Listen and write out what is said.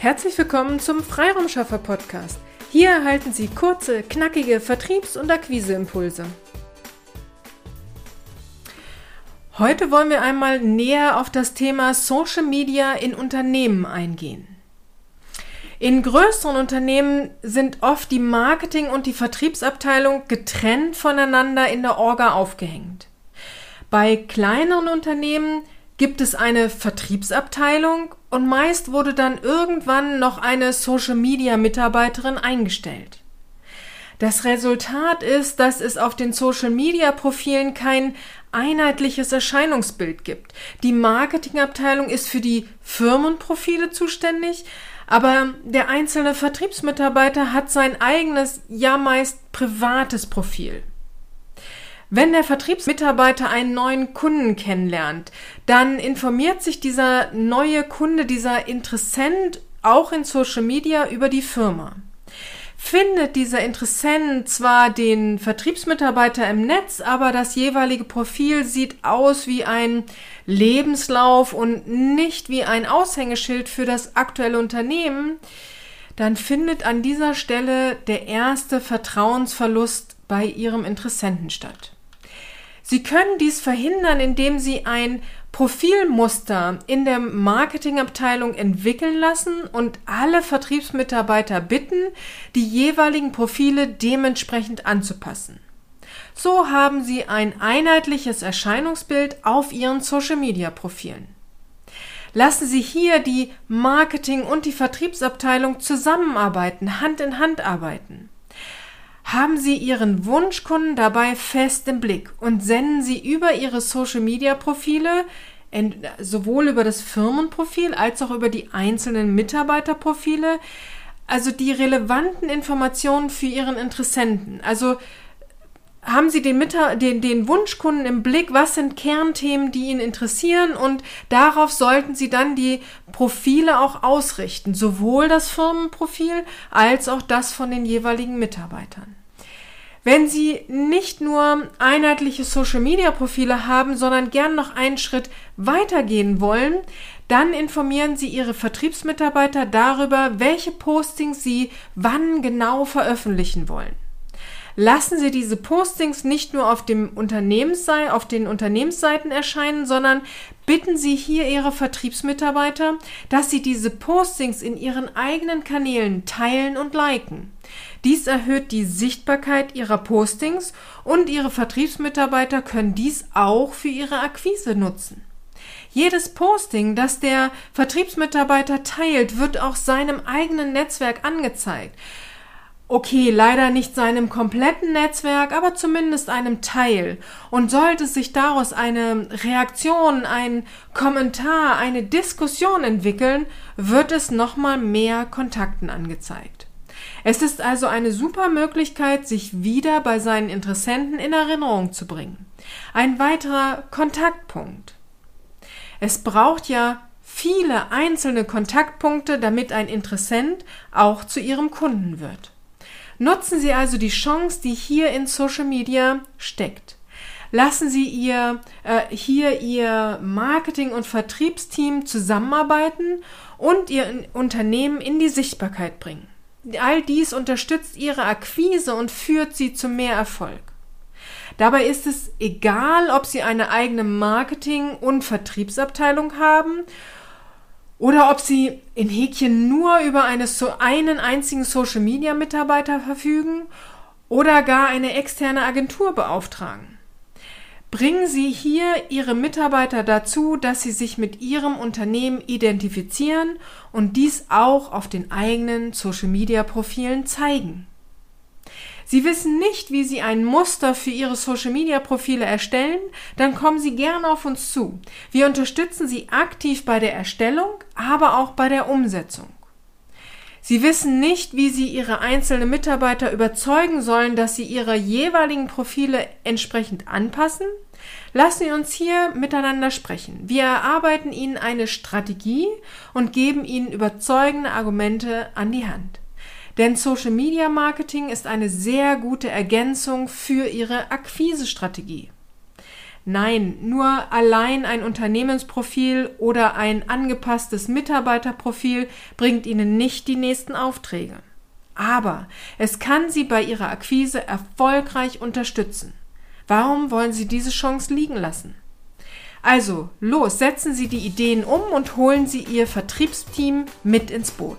Herzlich willkommen zum Freiraumschaffer Podcast. Hier erhalten Sie kurze, knackige Vertriebs- und Akquiseimpulse. Heute wollen wir einmal näher auf das Thema Social Media in Unternehmen eingehen. In größeren Unternehmen sind oft die Marketing- und die Vertriebsabteilung getrennt voneinander in der Orga aufgehängt. Bei kleineren Unternehmen gibt es eine Vertriebsabteilung und meist wurde dann irgendwann noch eine Social-Media-Mitarbeiterin eingestellt. Das Resultat ist, dass es auf den Social-Media-Profilen kein einheitliches Erscheinungsbild gibt. Die Marketingabteilung ist für die Firmenprofile zuständig, aber der einzelne Vertriebsmitarbeiter hat sein eigenes, ja meist privates Profil. Wenn der Vertriebsmitarbeiter einen neuen Kunden kennenlernt, dann informiert sich dieser neue Kunde, dieser Interessent auch in Social Media über die Firma. Findet dieser Interessent zwar den Vertriebsmitarbeiter im Netz, aber das jeweilige Profil sieht aus wie ein Lebenslauf und nicht wie ein Aushängeschild für das aktuelle Unternehmen, dann findet an dieser Stelle der erste Vertrauensverlust bei Ihrem Interessenten statt. Sie können dies verhindern, indem Sie ein Profilmuster in der Marketingabteilung entwickeln lassen und alle Vertriebsmitarbeiter bitten, die jeweiligen Profile dementsprechend anzupassen. So haben Sie ein einheitliches Erscheinungsbild auf Ihren Social-Media-Profilen. Lassen Sie hier die Marketing- und die Vertriebsabteilung zusammenarbeiten, Hand in Hand arbeiten. Haben Sie Ihren Wunschkunden dabei fest im Blick und senden Sie über Ihre Social-Media-Profile sowohl über das Firmenprofil als auch über die einzelnen Mitarbeiterprofile, also die relevanten Informationen für Ihren Interessenten. Also haben Sie den, den, den Wunschkunden im Blick, was sind Kernthemen, die ihn interessieren und darauf sollten Sie dann die Profile auch ausrichten, sowohl das Firmenprofil als auch das von den jeweiligen Mitarbeitern. Wenn Sie nicht nur einheitliche Social-Media-Profile haben, sondern gern noch einen Schritt weitergehen wollen, dann informieren Sie Ihre Vertriebsmitarbeiter darüber, welche Postings Sie wann genau veröffentlichen wollen. Lassen Sie diese Postings nicht nur auf, dem Unternehmensseite, auf den Unternehmensseiten erscheinen, sondern bitten Sie hier Ihre Vertriebsmitarbeiter, dass Sie diese Postings in Ihren eigenen Kanälen teilen und liken. Dies erhöht die Sichtbarkeit ihrer Postings und ihre Vertriebsmitarbeiter können dies auch für ihre Akquise nutzen. Jedes Posting, das der Vertriebsmitarbeiter teilt, wird auch seinem eigenen Netzwerk angezeigt. Okay, leider nicht seinem kompletten Netzwerk, aber zumindest einem Teil. Und sollte sich daraus eine Reaktion, ein Kommentar, eine Diskussion entwickeln, wird es nochmal mehr Kontakten angezeigt. Es ist also eine super Möglichkeit, sich wieder bei seinen Interessenten in Erinnerung zu bringen. Ein weiterer Kontaktpunkt. Es braucht ja viele einzelne Kontaktpunkte, damit ein Interessent auch zu Ihrem Kunden wird. Nutzen Sie also die Chance, die hier in Social Media steckt. Lassen Sie ihr äh, hier Ihr Marketing- und Vertriebsteam zusammenarbeiten und Ihr Unternehmen in die Sichtbarkeit bringen. All dies unterstützt ihre Akquise und führt sie zu mehr Erfolg. Dabei ist es egal, ob sie eine eigene Marketing- und Vertriebsabteilung haben oder ob sie in Häkchen nur über eine, einen einzigen Social-Media-Mitarbeiter verfügen oder gar eine externe Agentur beauftragen. Bringen Sie hier Ihre Mitarbeiter dazu, dass sie sich mit Ihrem Unternehmen identifizieren und dies auch auf den eigenen Social-Media-Profilen zeigen. Sie wissen nicht, wie Sie ein Muster für Ihre Social-Media-Profile erstellen? Dann kommen Sie gerne auf uns zu. Wir unterstützen Sie aktiv bei der Erstellung, aber auch bei der Umsetzung. Sie wissen nicht, wie Sie Ihre einzelnen Mitarbeiter überzeugen sollen, dass sie ihre jeweiligen Profile entsprechend anpassen? Lassen Sie uns hier miteinander sprechen. Wir erarbeiten Ihnen eine Strategie und geben Ihnen überzeugende Argumente an die Hand. Denn Social Media Marketing ist eine sehr gute Ergänzung für Ihre Akquisestrategie. Nein, nur allein ein Unternehmensprofil oder ein angepasstes Mitarbeiterprofil bringt Ihnen nicht die nächsten Aufträge. Aber es kann Sie bei Ihrer Akquise erfolgreich unterstützen. Warum wollen Sie diese Chance liegen lassen? Also, los, setzen Sie die Ideen um und holen Sie Ihr Vertriebsteam mit ins Boot.